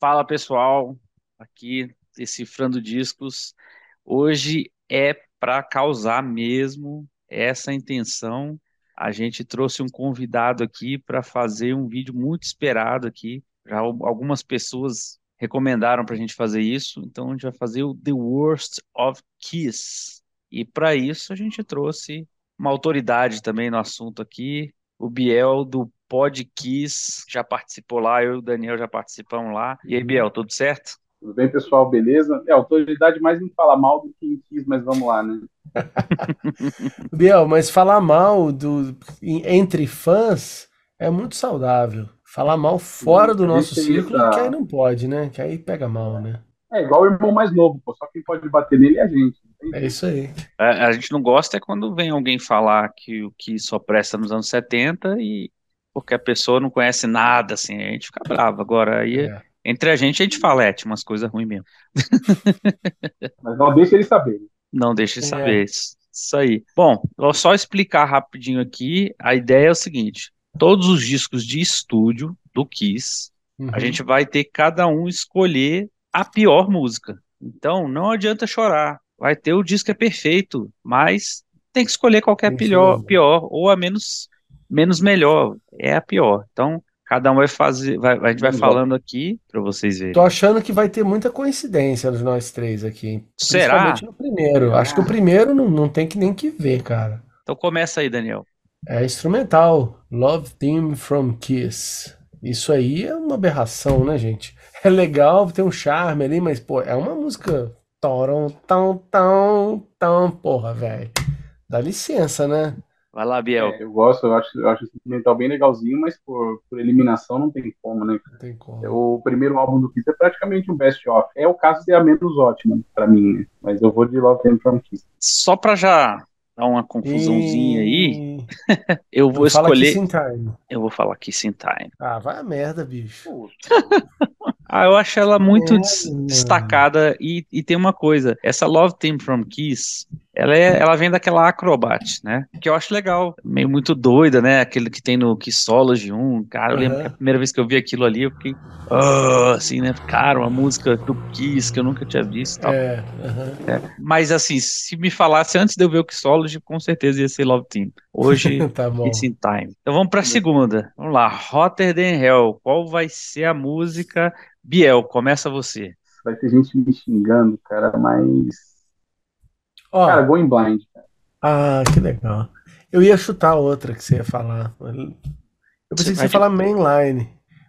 Fala pessoal, aqui decifrando discos. Hoje é para causar mesmo essa intenção. A gente trouxe um convidado aqui para fazer um vídeo muito esperado aqui. Já algumas pessoas recomendaram para a gente fazer isso, então a gente vai fazer o The Worst of Kiss. E para isso a gente trouxe uma autoridade também no assunto aqui, o Biel do Pod Kiss, já participou lá, eu e o Daniel já participamos lá. E aí, Biel, tudo certo? Tudo bem, pessoal, beleza? É, autoridade mais em falar mal do que em Kiss, mas vamos lá, né? Biel, mas falar mal do, entre fãs é muito saudável. Falar mal fora do nosso círculo, que aí não pode, né? Que aí pega mal, né? É igual o irmão mais novo, pô. Só quem pode bater nele é a gente. É isso aí. A, a, gente não gosta é quando vem alguém falar que o que só presta nos anos 70 e porque a pessoa não conhece nada, assim, a gente fica bravo. Agora, aí, é. entre a gente, a gente fala, é, tinha umas coisas ruins mesmo. Mas não deixa ele saber. Não deixa ele é. saber. Isso aí. Bom, vou só explicar rapidinho aqui. A ideia é o seguinte: todos os discos de estúdio do Kiss, uhum. a gente vai ter cada um escolher a pior música. Então, não adianta chorar. Vai ter o disco é perfeito, mas tem que escolher qualquer pior, pior ou a menos menos melhor, é a pior. Então, cada um vai fazer, vai, a gente vai falando aqui para vocês verem. Tô achando que vai ter muita coincidência nos nós três aqui. Será? Principalmente no primeiro. Acho que o primeiro não, não tem que nem que ver, cara. Então começa aí, Daniel. É instrumental. Love Theme from Kiss. Isso aí é uma aberração, né, gente? É legal, tem um charme ali, mas, pô, é uma música. Tão, tão, tão, tão, porra, velho. Dá licença, né? Vai lá, Biel. É, eu gosto, eu acho, eu acho esse instrumental bem legalzinho, mas por, por eliminação não tem como, né? Não tem como. O primeiro álbum do Kiss é praticamente um best-of. É o caso de a menos ótimo para mim, né? mas eu vou de Love Them From Kiss. Só pra já dar uma confusãozinha e... aí, eu vou escolher. Eu vou falar Kiss in Time. Ah, vai a merda, bicho. Ah, eu acho ela muito é, destacada e, e tem uma coisa, essa Love Team from Kiss, ela, é, ela vem daquela Acrobat, né? Que eu acho legal, meio muito doida, né? Aquele que tem no Kissology 1, cara, eu lembro que a primeira vez que eu vi aquilo ali, eu fiquei, oh, assim, né? Cara, uma música do Kiss que eu nunca tinha visto tal. É, é. Mas assim, se me falasse antes de eu ver o Kissology, com certeza ia ser Love Team. Hoje, tá bom. It's in Time. Então vamos pra segunda. Vamos lá, Hotter Than Hell. Qual vai ser a música Biel, começa você. Vai ter gente me xingando, cara, mas. Ó, cara, Going Blind. Cara. Ah, que legal. Eu ia chutar outra que você ia falar. Eu pensei você que você ia falar Mainline.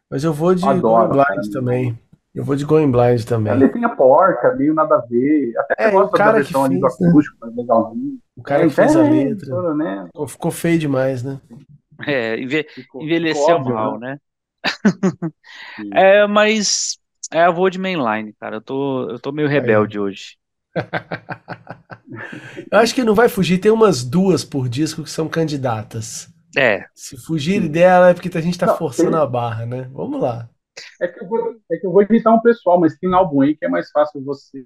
Mas eu vou de Adoro, Going Blind cara, também. Eu vou de Going Blind também. Ele tem a porca, meio nada a ver. Até é, o cara da versão ali do acústico, né? legalzinho. O cara é, que fez a letra. Né? Ficou feio demais, né? É, envelheceu mal, né? É, mas é a vou de mainline, cara. Eu tô, eu tô meio rebelde Aí. hoje. eu acho que não vai fugir. Tem umas duas por disco que são candidatas. É. Se fugir dela é porque a gente tá não, forçando tem... a barra, né? Vamos lá. É que, eu vou, é que eu vou editar um pessoal, mas tem álbum aí que é mais fácil você.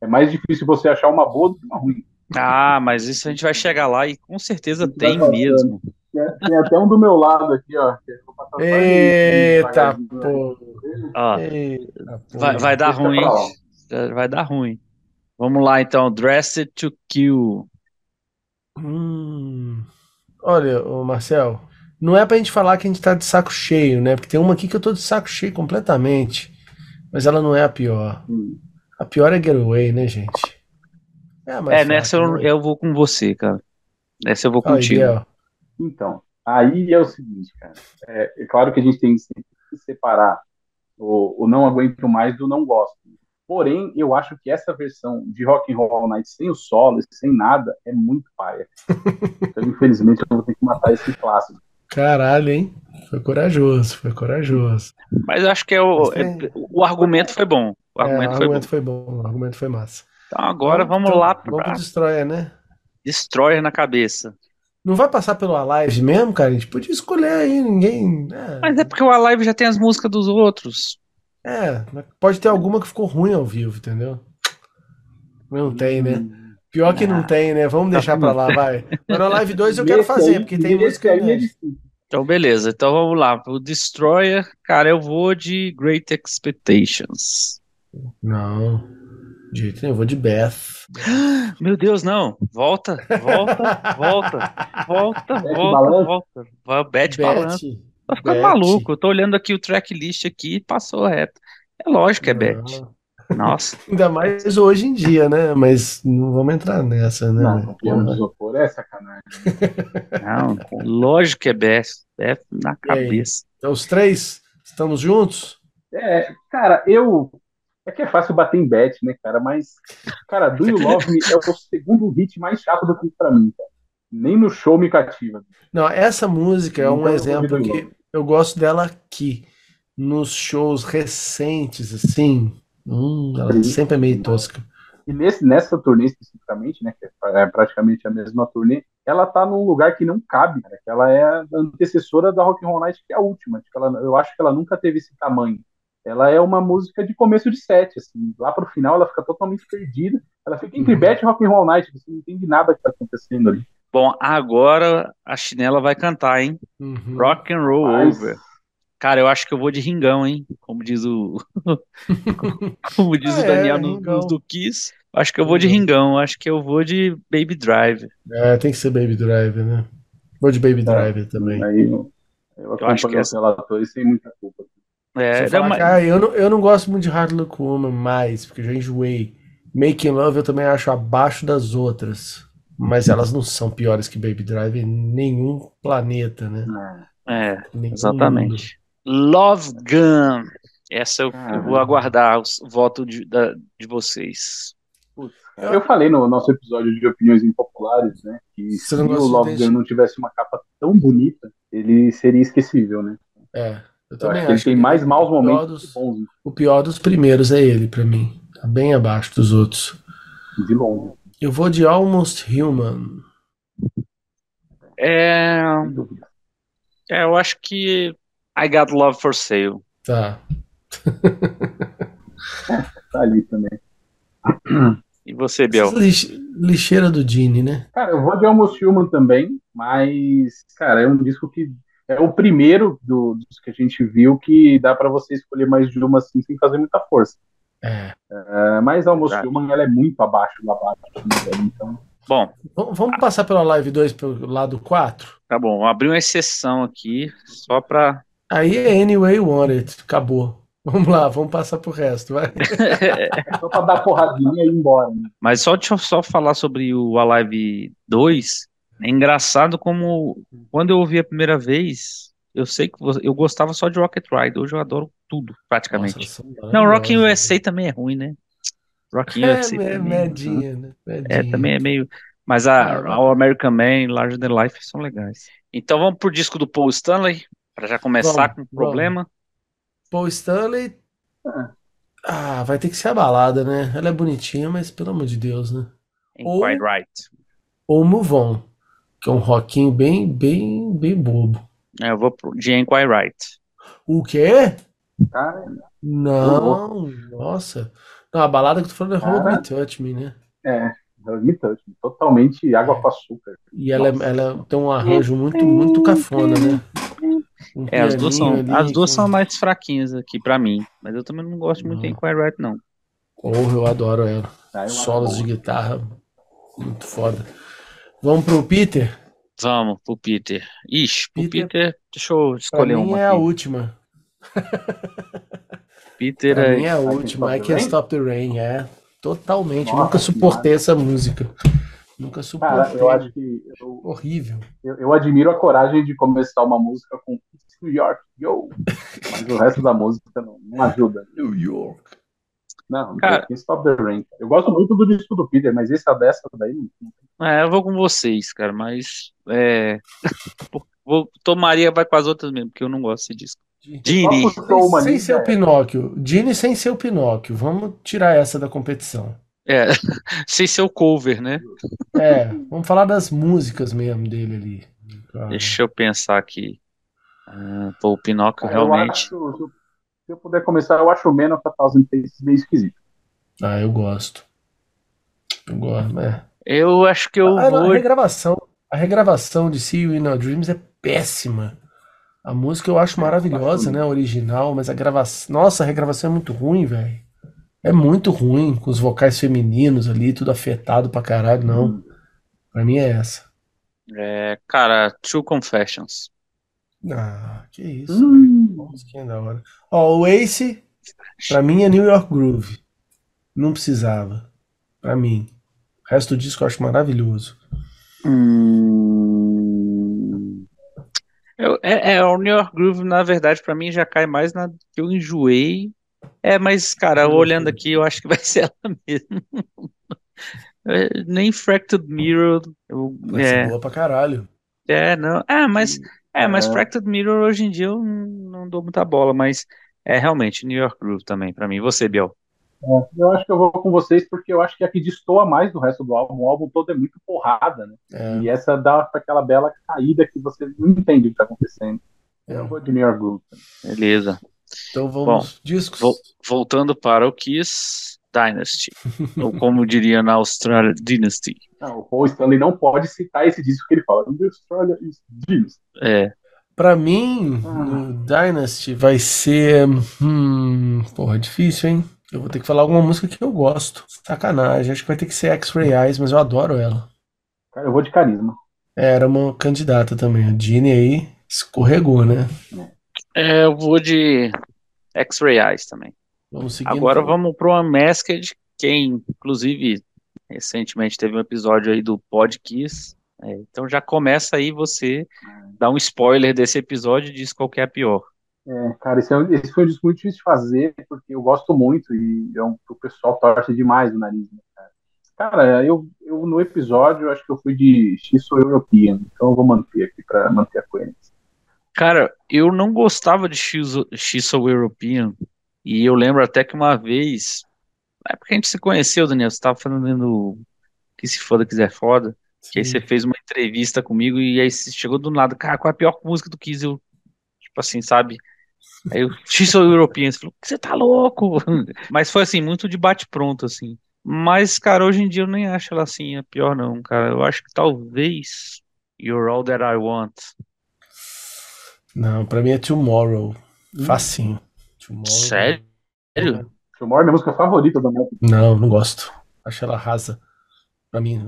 É mais difícil você achar uma boa do que uma ruim. Ah, mas isso a gente vai chegar lá e com certeza tem mesmo. Tem até um do meu lado aqui, ó. Eita, pô. vai, vai dar ruim. Vai dar ruim. Vamos lá, então. Dressed to Kill. Hum. Olha, ô Marcel, não é pra gente falar que a gente tá de saco cheio, né? Porque tem uma aqui que eu tô de saco cheio completamente. Mas ela não é a pior. Hum. A pior é Getaway, né, gente? É, é nessa eu, né? eu vou com você, cara. Nessa eu vou contigo. Aí, então, aí é o seguinte, cara. É, é claro que a gente tem que separar o, o não aguento mais do não gosto. Porém, eu acho que essa versão de Rock and Roll Night sem o solo, sem nada, é muito paia. então, infelizmente, eu vou ter que matar esse clássico. Caralho, hein? Foi corajoso, foi corajoso. Mas acho que é o, é, o argumento foi bom. O argumento, é, o argumento foi, bom. foi, bom. O argumento foi massa. Então agora vamos então, lá para Vamos pro Destroyer, né? Destroyer na cabeça. Não vai passar pelo Alive mesmo, cara? A gente podia escolher aí, ninguém. É. Mas é porque o Alive já tem as músicas dos outros. É, pode ter alguma que ficou ruim ao vivo, entendeu? Não tem, né? Pior que não tem, né? Vamos deixar pra lá, vai. Mas no Live 2 eu quero fazer, porque tem música. Aí é Então, beleza. Então vamos lá. O Destroyer, cara, eu vou de Great Expectations. Não. De jeito nenhum, eu vou de Beth. Meu Deus, não. Volta, volta, volta, volta, Beth volta, Balança? volta. Vai, Beth Balança. Beth. Tá ficando Beth. maluco. Eu tô olhando aqui o tracklist aqui e passou reto. É lógico que é Beth. Não. Nossa. Ainda mais hoje em dia, né? Mas não vamos entrar nessa, né? Não, isopor é sacanagem. Não, lógico que é Beth. Beth na cabeça. Então, os três estamos juntos? É, cara, eu. É que é fácil bater em bet, né, cara? Mas, cara, Do You Love Me é o segundo hit mais chato do que pra mim, cara. Nem no show me cativa. Não, essa música é um Nunca exemplo que eu gosto dela aqui. Nos shows recentes, assim. Hum, ela Sim. sempre é meio tosca. E nesse, nessa turnê especificamente, né, que é praticamente a mesma turnê, ela tá num lugar que não cabe, cara, que ela é a antecessora da Rock and Roll Night, que é a última. Que ela- eu acho que ela nunca teve esse tamanho. Ela é uma música de começo de set, assim, lá pro final ela fica totalmente perdida. Ela fica entre Uhum. Beth e Rock and Roll Night, você não entende nada que tá acontecendo ali. Bom, agora a chinela vai cantar, hein? Uhum. Rock and Roll Mas- Over. Cara, eu acho que eu vou de Ringão, hein? Como diz o. Como diz o É, Daniel no, Ringão. no do Kiss. Acho que eu vou de Ringão. Acho que eu vou de Baby Drive. É, tem que ser Baby Driver, né? Vou de Baby Driver também. Aí eu, eu acho que os relatores sem muita culpa. É, é fala uma- ah, eu, não, eu não gosto muito de Hard Look Woman mais, porque eu já enjoei. Making Love eu também acho abaixo das outras. Mas elas não são piores que Baby Drive em nenhum planeta, né? é, Em nenhum mundo. exatamente. Love Gun. Essa eu, eu vou aguardar o voto de, da- de vocês. Eu falei no nosso episódio de opiniões impopulares, né? Que se o Love? Gun não tivesse uma capa tão bonita, ele seria esquecível, né? É, eu também acho que ele tem mais maus o pior momentos dos- que bons, O pior dos primeiros é ele, pra mim. Tá bem abaixo dos outros. de longe. Eu vou de Almost Human. É, é, eu acho que I Got Love for Sale. Tá. Tá ali também. E você, Biel? Lix- Lixeira do Gene, né? Cara, eu vou de Almost Human também, mas, cara, é um disco que é o primeiro do- dos que a gente viu que dá pra você escolher mais de uma assim sem fazer muita força. É. É, mas a Almost Verdade. Human ela é muito abaixo da barra, né, então Bom, V- Vamos passar pela live 2 pelo lado 4? tá bom. Vou abrir uma exceção aqui, só pra. Aí é Anyway You Want It. Acabou. Vamos lá, vamos passar pro resto, vai. é só pra dar porradinha e ir embora. Né? Mas só deixa eu só falar sobre o Alive 2. É engraçado como quando eu ouvi a primeira vez, eu sei que eu gostava só de Rocket Ride. Hoje eu adoro tudo, Nossa, praticamente. são Não, Rock in maravilhosas. USA também é ruim, né? Rock in É, USA é também. medinha, né? É, Medinha. também é meio. Mas a, Ah, a American Man, Larger Than Life são legais. Então vamos pro disco do Paul Stanley, para já começar Vamos, com o problema. Paul Stanley. Ah. Ah, vai ter que ser a balada, né? Ela é bonitinha, mas pelo amor de Deus, né? Ou- Quite Right. Ou Move On, que é um rockinho bem, bem, bem bobo. É, eu vou pro Quite Right. O quê? Cara, Não, nossa. Não, a balada que eu tô falando é Hold. Me Touch Me, né? é, me touch, totalmente água com açúcar. E ela, Nossa. ela tem um arranjo muito, muito cafona, né? Um É, as duas são, ali as duas com- são mais fraquinhas aqui pra mim. Mas eu também não gosto muito de Right, não. Porra, eu adoro ela. Tá, acho Solos de guitarra, muito foda. Vamos pro Peter? Vamos pro Peter. Ixi, pro Peter- Peter, deixa eu Pra escolher mim uma é a última. Peter Pra é. mim é a última. I Stop the Can't Rain? Stop the Rain, é. Totalmente. Nossa, Nunca suportei essa música. Nunca suportei. Cara, eu acho que eu, Horrível. eu, eu admiro a coragem de começar uma música com New York, yo! Mas o resto da música não, não ajuda. New York. Não, Cara- the Rain. Eu gosto muito do disco do Peter, mas esse dessa daí não É, eu vou com vocês, cara, mas. É. vou, tomaria vai com as outras mesmo, porque eu não gosto desse disco. Uma Sem ser o já Pinóquio. Gini sem ser o Pinóquio. Vamos tirar essa da competição. É, sem ser o cover, né? É, vamos falar das músicas mesmo dele ali. Deixa eu pensar aqui. Ah, pô, o Pinóquio Eu realmente. acho, se eu- puder começar, eu acho o Man of a Thousand Faces meio esquisito. Ah, eu gosto. Eu gosto, é. Eu acho que eu A, a vou. regravação, a regravação de See You in Our Dreams é péssima. A música eu acho maravilhosa, né? Original, mas a gravação. Nossa, a regravação é muito ruim, velho. É muito ruim, com os vocais femininos ali, tudo afetado pra caralho, não. Hum. Pra mim é essa. É, cara, True Confessions. Ah, que isso, hum. Musiquinha da hora. Ó, o Ace, pra mim é New York Groove. Não precisava. Pra mim. O resto do disco eu acho maravilhoso. Hum... Eu, é, é, o New York Groove, na verdade, pra mim já cai mais na que eu enjoei. É, mas, cara, olhando aqui, eu acho que vai ser ela mesmo. É, nem Fractured Mirror. Eu, vai é, ser boa pra caralho. É, não. É, mas é, mas é. Fractured Mirror hoje em dia eu não dou muita bola, mas é realmente New York Groove também para mim. Você, Biel? É, eu acho que eu vou com vocês porque eu acho que é a que destoa mais do resto do álbum. O álbum todo é muito porrada, né? É. E essa dá aquela bela caída que você não entende o que tá acontecendo. É. Eu vou de New York Groove. Beleza. Então vamos Bom, discos. Vo voltando para o Kiss Dynasty, ou como diria na Austrália, Dynasty. Não, o Paul Stanley não pode citar esse disco que ele fala. The Australia is Dynasty. É. Pra mim, ah. no Dynasty vai ser. Hum, porra, difícil, hein? Eu vou ter que falar alguma música que eu gosto. Sacanagem. Acho que vai ter que ser X-Ray Eyes, mas eu adoro ela. Cara, eu vou de carisma. É, era uma candidata também. A Dini aí escorregou, né? É, eu vou de X-Ray Eyes também. Vamos seguir. Agora então. vamos pro Unmasked, quem, inclusive, recentemente teve um episódio aí do Pod Kiss. É, então já começa aí você dá um spoiler desse episódio e diz qual que é a pior. É, cara, esse, é, esse, foi um disco muito difícil de fazer, porque eu gosto muito e é um, o pessoal torce demais o nariz, né, cara. Cara, eu, eu no episódio, eu acho que eu fui de X-So European, então eu vou manter aqui para manter a coerência. Cara, eu não gostava de X-So European, e eu lembro até que uma vez, na época que a gente se conheceu, Daniel, você tava falando que se foda quiser foda, Sim. que aí você fez uma entrevista comigo e aí você chegou do nada, cara, qual é a pior música do Kiss? Eu, tipo assim, sabe? Aí eu, X sou European, você falou, você tá louco? Mas foi assim, muito de bate-pronto, assim. Mas, cara, hoje em dia eu nem acho ela assim a pior, não, cara. Eu acho que talvez You're All That I Want. Não, pra mim é Tomorrow. Hum. Facinho. Tomorrow. Sério? Tomorrow é minha música favorita da Metal. Não, não gosto. Acho ela rasa. Pra mim.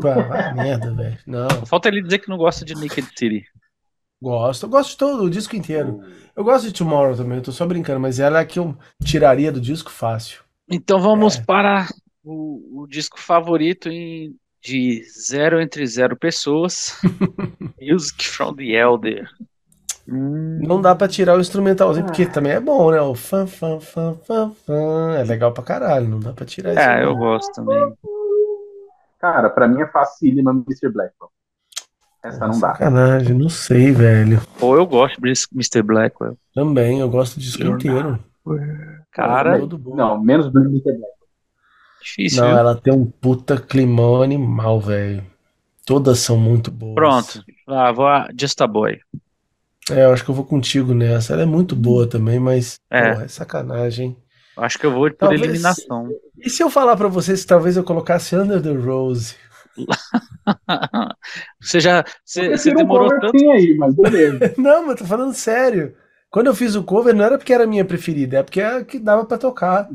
Pá, merda, velho. Não. Falta ele dizer que não gosta de Naked City. Gosto, eu gosto de todo o disco inteiro. Eu gosto de Tomorrow também, eu tô só brincando, mas ela é a que eu tiraria do disco fácil. Então vamos é. para o, o, disco favorito em, de zero entre zero pessoas. Music from the Elder. Hum. Não dá pra tirar o instrumentalzinho, ah. porque também é bom, né? O fã, fã, fã, fã, fã. É legal pra caralho, não dá pra tirar isso. É, eu gosto também. Cara, pra mim é facílima Mr. Blackwell. Essa não dá. Sacanagem, não sei, velho. Pô, eu gosto de Mr. Blackwell. Também, eu gosto disso inteiro. Cara, não, menos do Mr. Blackwell. Difícil. Não, ela tem um puta climão animal, velho. Todas são muito boas. Pronto, ah, vou a Just a Boy. É, eu acho que eu vou contigo nessa. Ela é muito boa também, mas é, porra, é sacanagem. Acho que eu vou por talvez, eliminação. E se eu falar para vocês que talvez eu colocasse Under the Rose? você já. Você, você demorou tanto. Aí, mas beleza. não, mas tô falando sério. Quando eu fiz o cover, não era porque era a minha preferida, é porque era a que dava para tocar.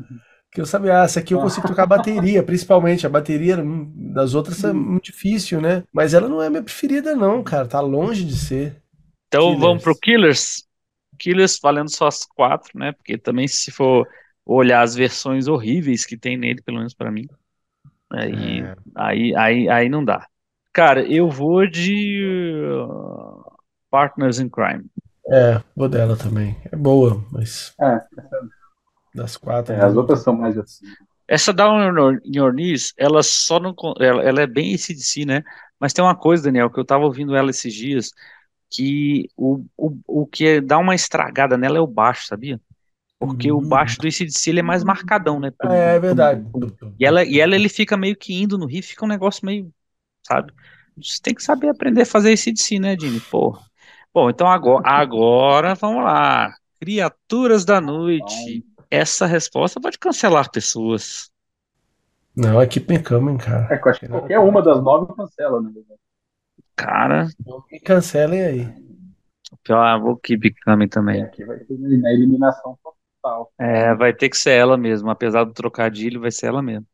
Que eu sabia, ah, essa aqui eu consigo tocar bateria, principalmente. A bateria das outras é muito difícil, né? Mas ela não é minha preferida, não, cara. Tá longe de ser. Então Killers. vamos pro Killers. Killers valendo só as quatro, né? Porque também se for olhar as versões horríveis que tem nele, pelo menos para mim, aí, é. aí, aí, aí não dá. Cara, eu vou de uh, Partners in Crime. É, vou dela também. É boa, mas. É. Das quatro. É, as outras são mais assim. Essa Down in Your Knees, ela só não. Ela, ela é bem esse de si, né? Mas tem uma coisa, Daniel, que eu tava ouvindo ela esses dias que o, o, o que dá uma estragada nela é o baixo, sabia? Porque uhum. o baixo do ACDC ele é mais marcadão, né? É, é verdade. E ela, e ela ele fica meio que indo no riff, fica um negócio meio, sabe? Você tem que saber aprender a fazer ACDC, né, Jimmy? Porra. Bom, então agora, agora vamos lá. Criaturas da Noite. Essa resposta pode cancelar pessoas. Não, é Keep Me Coming, cara. É, qualquer uma das nove cancela, né? Cara, me cancelem aí. pior, vou keep coming também. Aqui vai ter na eliminação total. É, vai ter que ser ela mesmo, apesar do trocadilho, vai ser ela mesmo.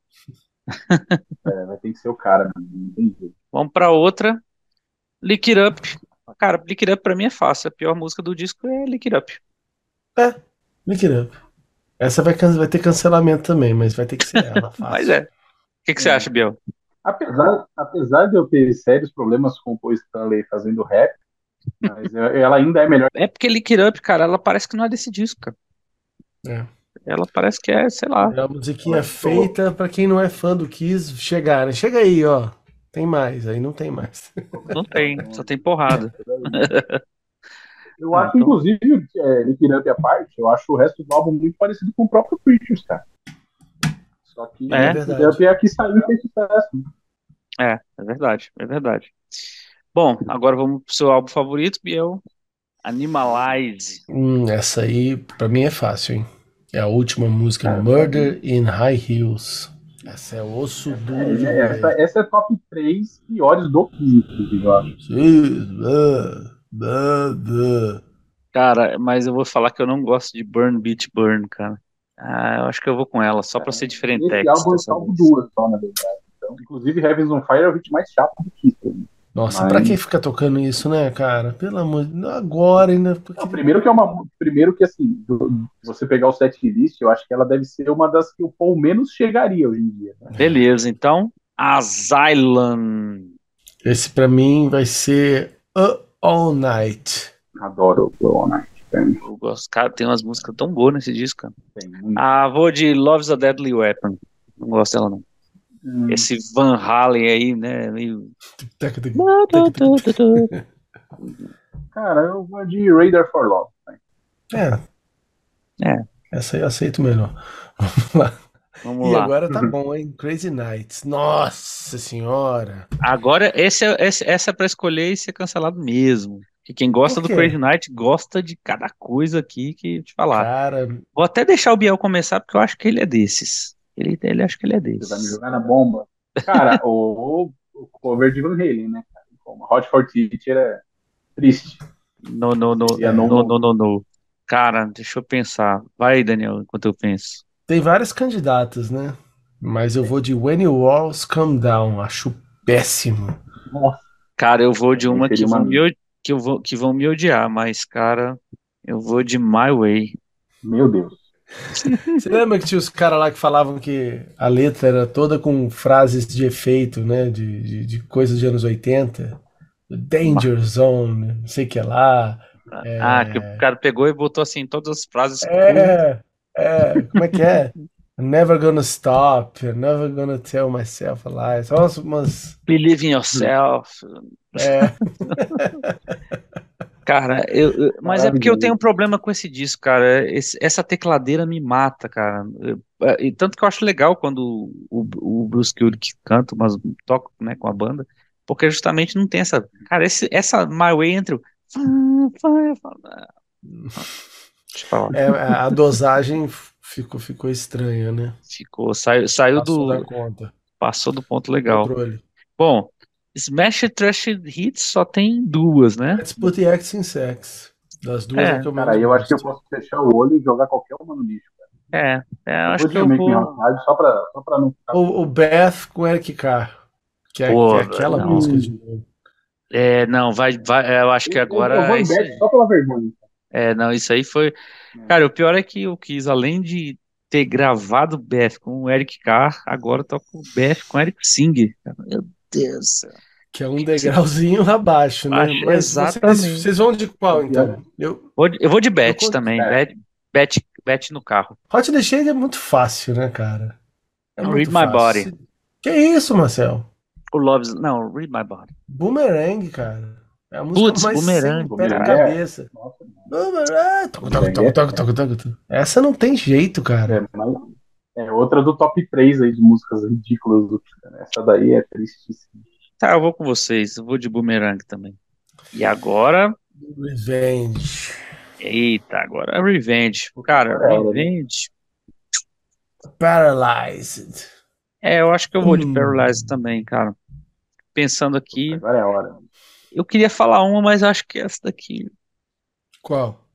É, vai ter que ser o cara, mano. Não tem jeito. Vamos pra outra. Lick It Up. Cara, Lick It Up pra mim é fácil. A pior música do disco é Lick It Up. É, Lick It Up. Essa vai, vai ter cancelamento também, mas vai ter que ser ela. Fácil. Mas é. O que, que você É. acha, Biel? Apesar, apesar de eu ter sérios problemas com o Paul Stanley fazendo rap, mas eu- ela ainda é melhor. É porque Lick It Up, cara, ela parece que não é desse disco, cara. É. Ela parece que é, sei lá. É uma musiquinha feita pra quem não é fã do Kiss chegar. né? Chega aí, ó. Tem mais, aí não tem mais. Não tem, só tem porrada. Eu Ah, acho, então. inclusive, é, Lick It Up à parte, eu acho o resto do álbum muito parecido com o próprio Preachers, cara. Só que É. Lick It Up é a que saiu e fez sucesso. É, é verdade, é verdade. Bom, agora vamos pro seu álbum favorito, Biel. Animalize. Hum, essa aí, pra mim, é fácil, hein? É a última música, Murder in High Heels. Essa é osso duro de É, essa, essa é top 3 piores do Kiss, eu acho. Ah. Cara, mas eu vou falar que eu não gosto de Burn Beat Burn, cara. Ah, eu acho que eu vou com ela, só pra ser diferente. Esse álbum é salvo duas só, na verdade. Então, inclusive, Heavens on Fire é o hit mais chato do Kiss. pra mim. Nossa, Mas- pra que fica tocando isso, né, cara? Pelo amor de Deus, agora ainda. Porque... Não, primeiro que é uma. Primeiro que assim, do- você pegar o set list, eu acho que ela deve ser uma das que o Paul menos chegaria hoje em dia. né? Beleza, então. Asylum. Esse pra mim vai ser uh, All Night. Adoro o All Night. Tem, Eu gosto, cara, tem umas músicas tão boas nesse disco, cara. tem muito. Ah, vou de Love's a Deadly Weapon. Não gosto dela, não. Hum, Esse Van Halen aí, né? Meio. Cara, eu vou de Radar for Love. né? É. É. Essa aí eu aceito melhor. Vamos lá. Vamos E lá. agora tá bom, hein? Crazy Nights. Nossa senhora. Agora, esse é, esse- essa é pra escolher e ser cancelado mesmo. Que quem gosta do? Crazy Night gosta de cada coisa aqui que te falar. Cara, Vou até deixar o Biel começar, porque eu acho que ele é desses. Ele, ele acho que ele é Você vai me desses. jogar na bomba. Cara, o, o cover de Van Halen, né? cara? Como Hot for Teacher é triste. No, no, no, E a no, não- no, no, no. Cara, deixa eu pensar. Vai, Daniel, enquanto eu penso. tem vários candidatos, né? Mas eu vou de When Your Walls Come Down. Acho péssimo. Nossa, Cara, eu vou de uma que vão me, que, eu vou, que vão me odiar, mas, cara, eu vou de My Way. meu Deus. Você lembra que tinha os caras lá que falavam que a letra era toda com frases de efeito, né? De, de, de coisas de anos 80? Danger Zone, não sei o que lá. É. Ah, que o cara pegou e botou assim todas as frases. É, é, como é que é? Never gonna stop, never gonna tell myself a lie. Só umas, umas Believe in yourself. é, Cara, eu, eu- mas é porque eu tenho um problema com esse disco, cara. Esse- essa tecladeira me mata, cara. Eu- é, e tanto que eu acho legal quando o, o Bruce Kulick canta, mas toca, né, com a banda, porque justamente não tem essa. Cara, esse, essa My Way entre o. Eu falar. é, a dosagem ficou, ficou estranha, né? Ficou, saiu, saiu Passou do. Passou do ponto legal. Controle. Bom, Smash Trash Hits só tem duas, né? Let's put the X in sex. Das duas É, é, que eu Cara, eu acho que eu posso fechar o olho e jogar qualquer uma no lixo. Cara. É, é, eu Eu acho que eu vou. Outside só pra, só pra não ficar. O, o Beth com Eric Carr. Que é, Pô, que é aquela não. música de novo. É, não, vai, vai, eu acho que Eu- agora eu vou é em Bad aí. só pela vergonha. É, não, isso aí foi. Cara, o pior é que eu quis, além de ter gravado Beth com o Eric Carr, agora toco o Beth com o Eric Singer. Cara, Meu Céu. Que é um degrauzinho abaixo, né? Acho- Mas vocês, exatamente. vocês vão de qual, então? Eu, Vou de- Eu vou de Eu vou- também, é. Beth, Beth, Beth no carro. Hot the Shade é muito fácil, né, cara? É Não, Read My fácil. Que isso, Marcel? O Loves. Não, Read My Body. Boomerang, cara. É a música Putz, mais Boomerang, Boomerang. cabeça. Nossa, Boomerang. Toco. Essa não tem jeito, cara. é, mas é outra do top 3 aí de músicas ridículas do Kiss, né? Essa daí é tristíssima. Tá, eu vou com vocês. Eu vou de Boomerang também. E agora. Revenge. Eita, agora é Revenge. Cara, é né? Revenge. Paralyzed. É, eu acho que eu vou de Hum. Paralyze também, cara. Pensando aqui. Agora é a hora. Eu queria falar uma, mas acho que é essa daqui. Qual?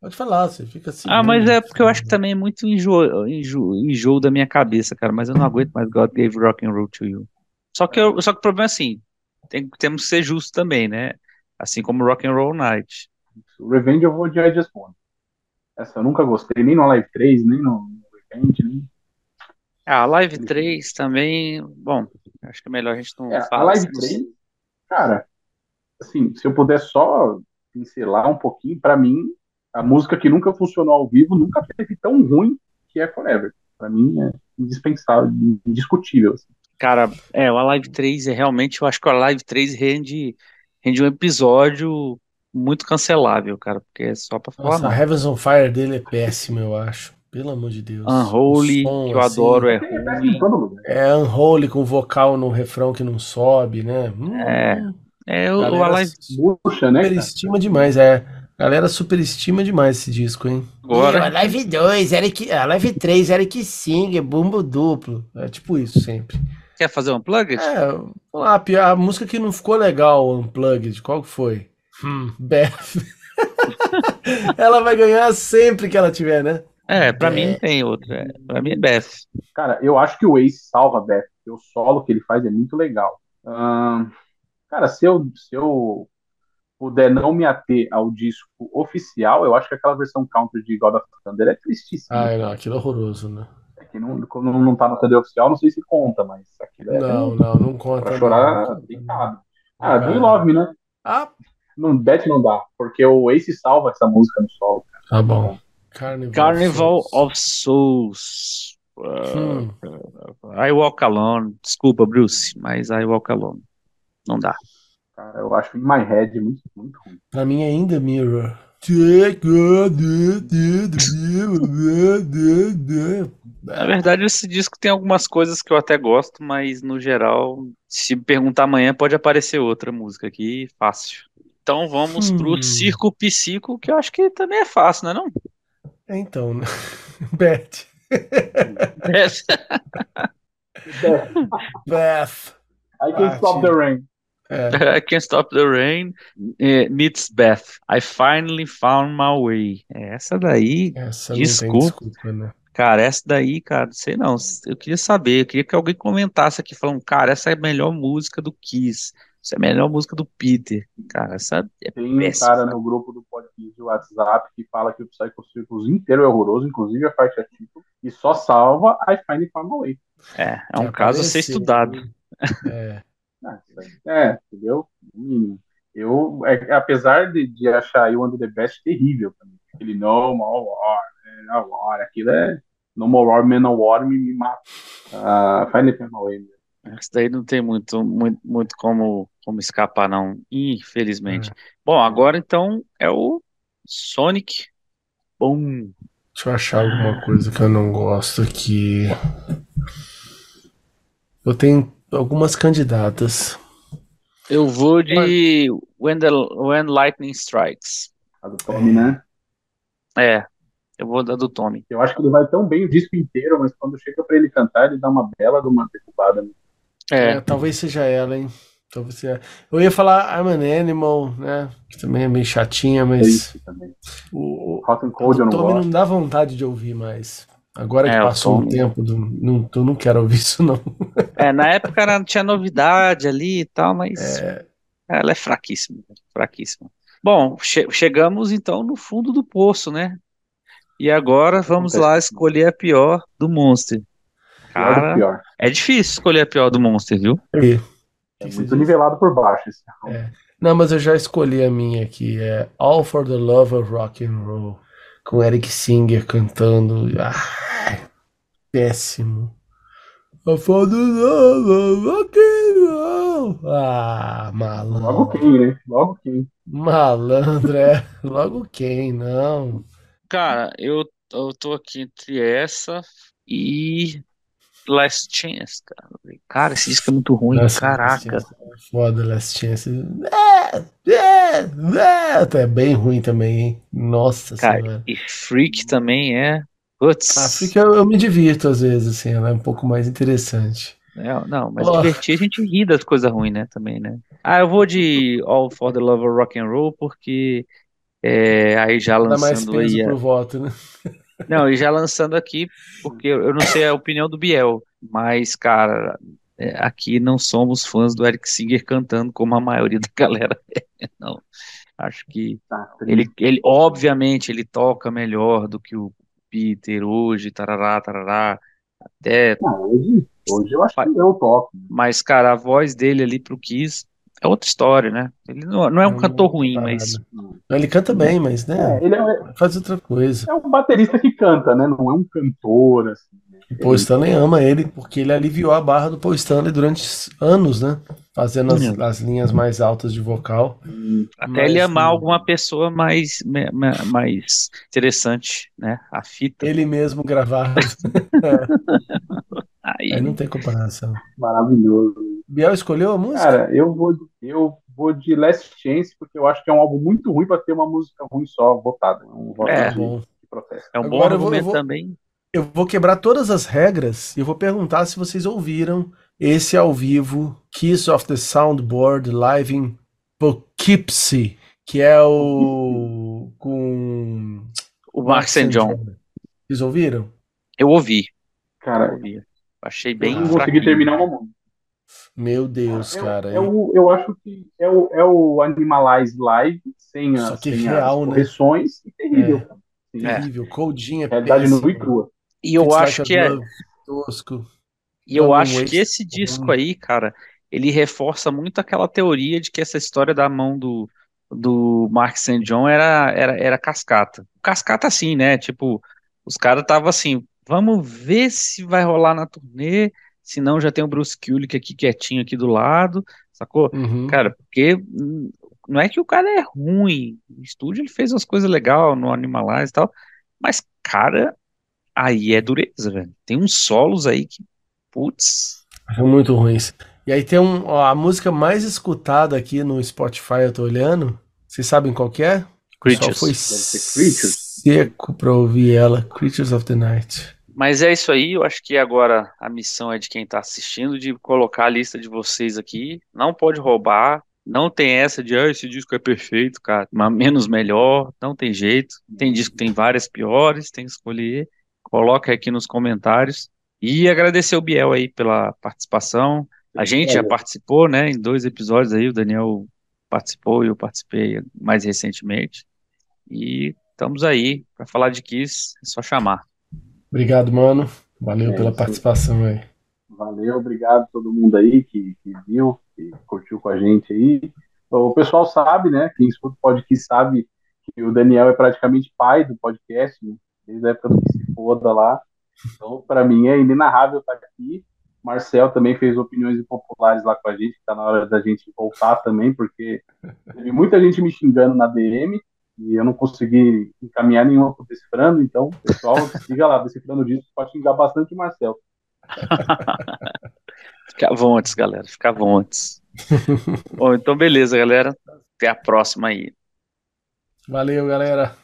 Pode falar, você fica assim. Ah, mas é porque eu acho que também é muito enjoo, enjoo, enjoo da minha cabeça, cara. Mas eu não aguento mais God Gave Rock and Roll to You. Só que, eu, só que o problema é assim, tem, temos que ser justos também, né? Assim como Rock and Roll Night. Revenge eu vou de I Just One. Essa eu nunca gostei, nem no Live 3, nem no Revenge, nem... Ah, a Live 3 também, bom, acho que é melhor a gente não é, falar. A Live 3, cara, assim, se eu puder só pincelar um pouquinho, para mim, a música que nunca funcionou ao vivo nunca teve tão ruim que é Forever. Para mim é indispensável, indiscutível. Assim. Cara, é, o Live 3 é realmente, eu acho que o Live 3 rende, rende um episódio muito cancelável, cara, porque é só pra falar. Nossa, a Heavens on Fire dele é péssimo, eu acho. Pelo amor de Deus. Unholy, som, que eu assim, adoro, é ruim. É Unholy com vocal no refrão que não sobe, né? Hum, é. É o, o Alive. Puxa, né? Superestima demais, é. Galera superestima demais esse disco, hein? Agora. a Live 2, Eric, a Live 3, Eric Singer, bumbo duplo. É tipo isso sempre. Quer fazer um unplugged? É, vamos lá, a música que não ficou legal, unplugged, qual que foi? Hum, Beth. ela vai ganhar sempre que ela tiver, né? É, pra é. mim não tem outra. Pra mim é Beth. Cara, eu acho que o Ace salva Beth, porque o solo que ele faz é muito legal. Hum, cara, se eu, se eu puder não me ater ao disco oficial, eu acho que aquela versão counter de God of Thunder é tristíssima. Ah, não, aquilo é horroroso, né? É que não, não, não tá no CD oficial, não sei se conta, mas aquilo é. Não, não, não conta. Pra chorar não, deitado. Ah, do Love Me, né? Ah! Não, Beth não dá, porque o Ace salva essa música no solo. Cara. Tá bom. Carnival, Carnival of Souls. Uh, hum. I Walk Alone. Desculpa, Bruce, mas I Walk Alone. Não dá. Cara, eu acho In My Head muito, muito ruim. Pra mim ainda Mirror. Na verdade, esse disco tem algumas coisas que eu até gosto, mas no geral, se perguntar amanhã, pode aparecer outra música aqui, fácil. Então vamos hum. pro Circo Psico, que eu acho que também é fácil, não é não? É então, né? Beth. Beth. Beth. I can stop the rain. É. I Can't Stop the Rain é, meets Beth. I finally found my way. É, essa daí, essa desculpa. desculpa né? Cara, essa daí, cara, sei não. Eu queria saber, eu queria que alguém comentasse aqui, falando, cara, essa é a melhor música do Kiss. Essa é a melhor música do Peter. Cara, essa é Tem um cara no grupo do podcast do WhatsApp que fala que o Psycho Circus inteiro é horroroso, inclusive a parte a título, e só salva I Find It My Way. É, é um caso a ser estudado. É. É, entendeu? Eu, é, apesar de, de achar o Under the Best terrível aquele No More War, é, no War, aquilo é No More War, Manowar me, me mata. Uh, Final Fantasy Isso daí não tem muito, muito, muito como, como escapar, não, infelizmente. É. Bom, agora então é o Sonic Boom. Deixa eu achar alguma coisa que eu não gosto aqui. Eu tenho algumas candidatas. Eu vou de When, the, When Lightning Strikes. A do Tommy, né? É, eu vou da do Tommy. Eu acho que ele vai tão bem o disco inteiro, mas quando chega pra ele cantar, ele dá uma bela de uma derrubada. É. é, talvez seja ela, hein? Talvez seja... Eu ia falar I'm an Animal, né? Que também é bem chatinha, mas. É também. O, Hot and Cold eu não Tommy gosto. não dá vontade de ouvir mais. Agora que é, passou um tempo, do, não, eu não quero ouvir isso, não. É, na época não tinha novidade ali e tal, mas é... ela é fraquíssima, fraquíssima. Bom, che chegamos então no fundo do poço, né? E agora vamos lá escolher a pior do Monster. Cara, pior. é difícil escolher a pior do Monster, viu? É, é muito nivelado por baixo. Esse é. Não, mas eu já escolhi a minha aqui, é All for the Love of Rock and Roll com Eric Singer cantando. Ah, péssimo. Ah, malandro. Logo quem, né? Logo quem. Malandro, é. Logo quem, não. Cara, eu, eu tô aqui entre essa e Last Chance, cara. Cara, esse disco é muito ruim, Nossa, caraca. É foda, Last Chance. É, é, é, é bem ruim também, hein? Nossa cara, senhora. E Freak também é. Putz. A Freak eu, eu, me divirto às vezes, assim, ela é um pouco mais interessante. É, não, mas oh. divertir a gente ri das coisas ruins, né? Também, né? Ah, eu vou de All for the Love of Rock and Roll porque é, aí já lançando Dá mais peso aí. Pro voto, né? Não, e já lançando aqui, porque eu não sei a opinião do Biel, mas, cara, é, aqui não somos fãs do Eric Singer cantando como a maioria da galera é, não. Acho que tá, ele, ele, obviamente, ele toca melhor do que o Peter hoje, tarará, tarará, até... Não, hoje, hoje eu acho que eu toco. Mas, cara, a voz dele ali pro Kiss é outra história, né? Ele não, não é um cantor ruim, mas. Ele canta bem, mas, né? É, ele é, faz outra coisa. É um baterista que canta, né? Não é um cantor, assim. O Paul Stanley ama ele porque ele aliviou a barra do Paul Stanley durante anos, né? Fazendo as, as linhas mais altas de vocal. Até mas, ele amar alguma pessoa mais, mais interessante, né? A fita. Ele mesmo gravado. é. Aí... Aí não tem comparação. Maravilhoso. Biel escolheu a música? Cara, eu vou, eu vou de Last Chance, porque eu acho que é um álbum muito ruim para ter uma música ruim só votada. Um voto é, de, bom. de protesto. É um Agora bom argumento eu vou, também. Eu vou quebrar todas as regras e vou perguntar se vocês ouviram esse ao vivo, Kiss of the Soundboard Live in Poughkeepsie, que é o com o Mark St. John. Vocês ouviram? Eu ouvi. Cara, eu ouvi. Achei bem. Eu não consegui terminar uma música. Meu Deus, cara. É, é o, eu acho que é o, é o Animalize Live, sem, a, sem real, as né? correções, né? e terrível. É. Terrível, coldinha, Realidade nua e crua. E eu It's acho like que é. Tosco. E eu acho que esse disco aí, cara, ele reforça muito aquela teoria de que essa história da mão do, do Mark St. John era, era, era cascata. Cascata assim, né? Tipo, os caras estavam assim, vamos ver se vai rolar na turnê, se não já tem o Bruce Kulick aqui quietinho aqui do lado, sacou? Uhum. Cara, porque não é que o cara é ruim, no estúdio ele fez umas coisas legais no Animalize e tal, mas, cara, aí é dureza, velho. Tem uns solos aí que, putz... São muito ruins. E aí tem um, ó, a música mais escutada aqui no Spotify, eu tô olhando, vocês sabem qual que é? Creatures. Só foi seco pra ouvir ela, Creatures of the Night. Mas é isso aí, eu acho que agora a missão é de quem está assistindo de colocar a lista de vocês aqui. Não pode roubar, não tem essa de ah, esse disco é perfeito, cara, mas menos melhor, não tem jeito. Tem disco que tem várias piores, tem que escolher. Coloca aqui nos comentários. E agradecer o Biel aí pela participação. A gente já participou, né, em dois episódios aí, o Daniel participou e eu participei mais recentemente. E estamos aí para falar de Kiss, é só chamar. Obrigado, mano. Valeu é, pela participação aí. Valeu, obrigado a todo mundo aí que, que, viu, que curtiu com a gente aí. O pessoal sabe, né? Quem escuta o podcast sabe que o Daniel é praticamente pai do podcast, né, desde a época do que se foda lá. Então, para mim é inenarrável estar aqui. Marcel também fez opiniões impopulares lá com a gente, está na hora da gente voltar também, porque teve muita gente me xingando na DM, e eu não consegui encaminhar nenhuma pro Decifrando, então, pessoal, siga lá, Decifrando Discos, pode xingar bastante o Marcel. Ficavam antes, galera, ficavam antes. Bom, então beleza, galera. Até a próxima aí. Valeu, galera.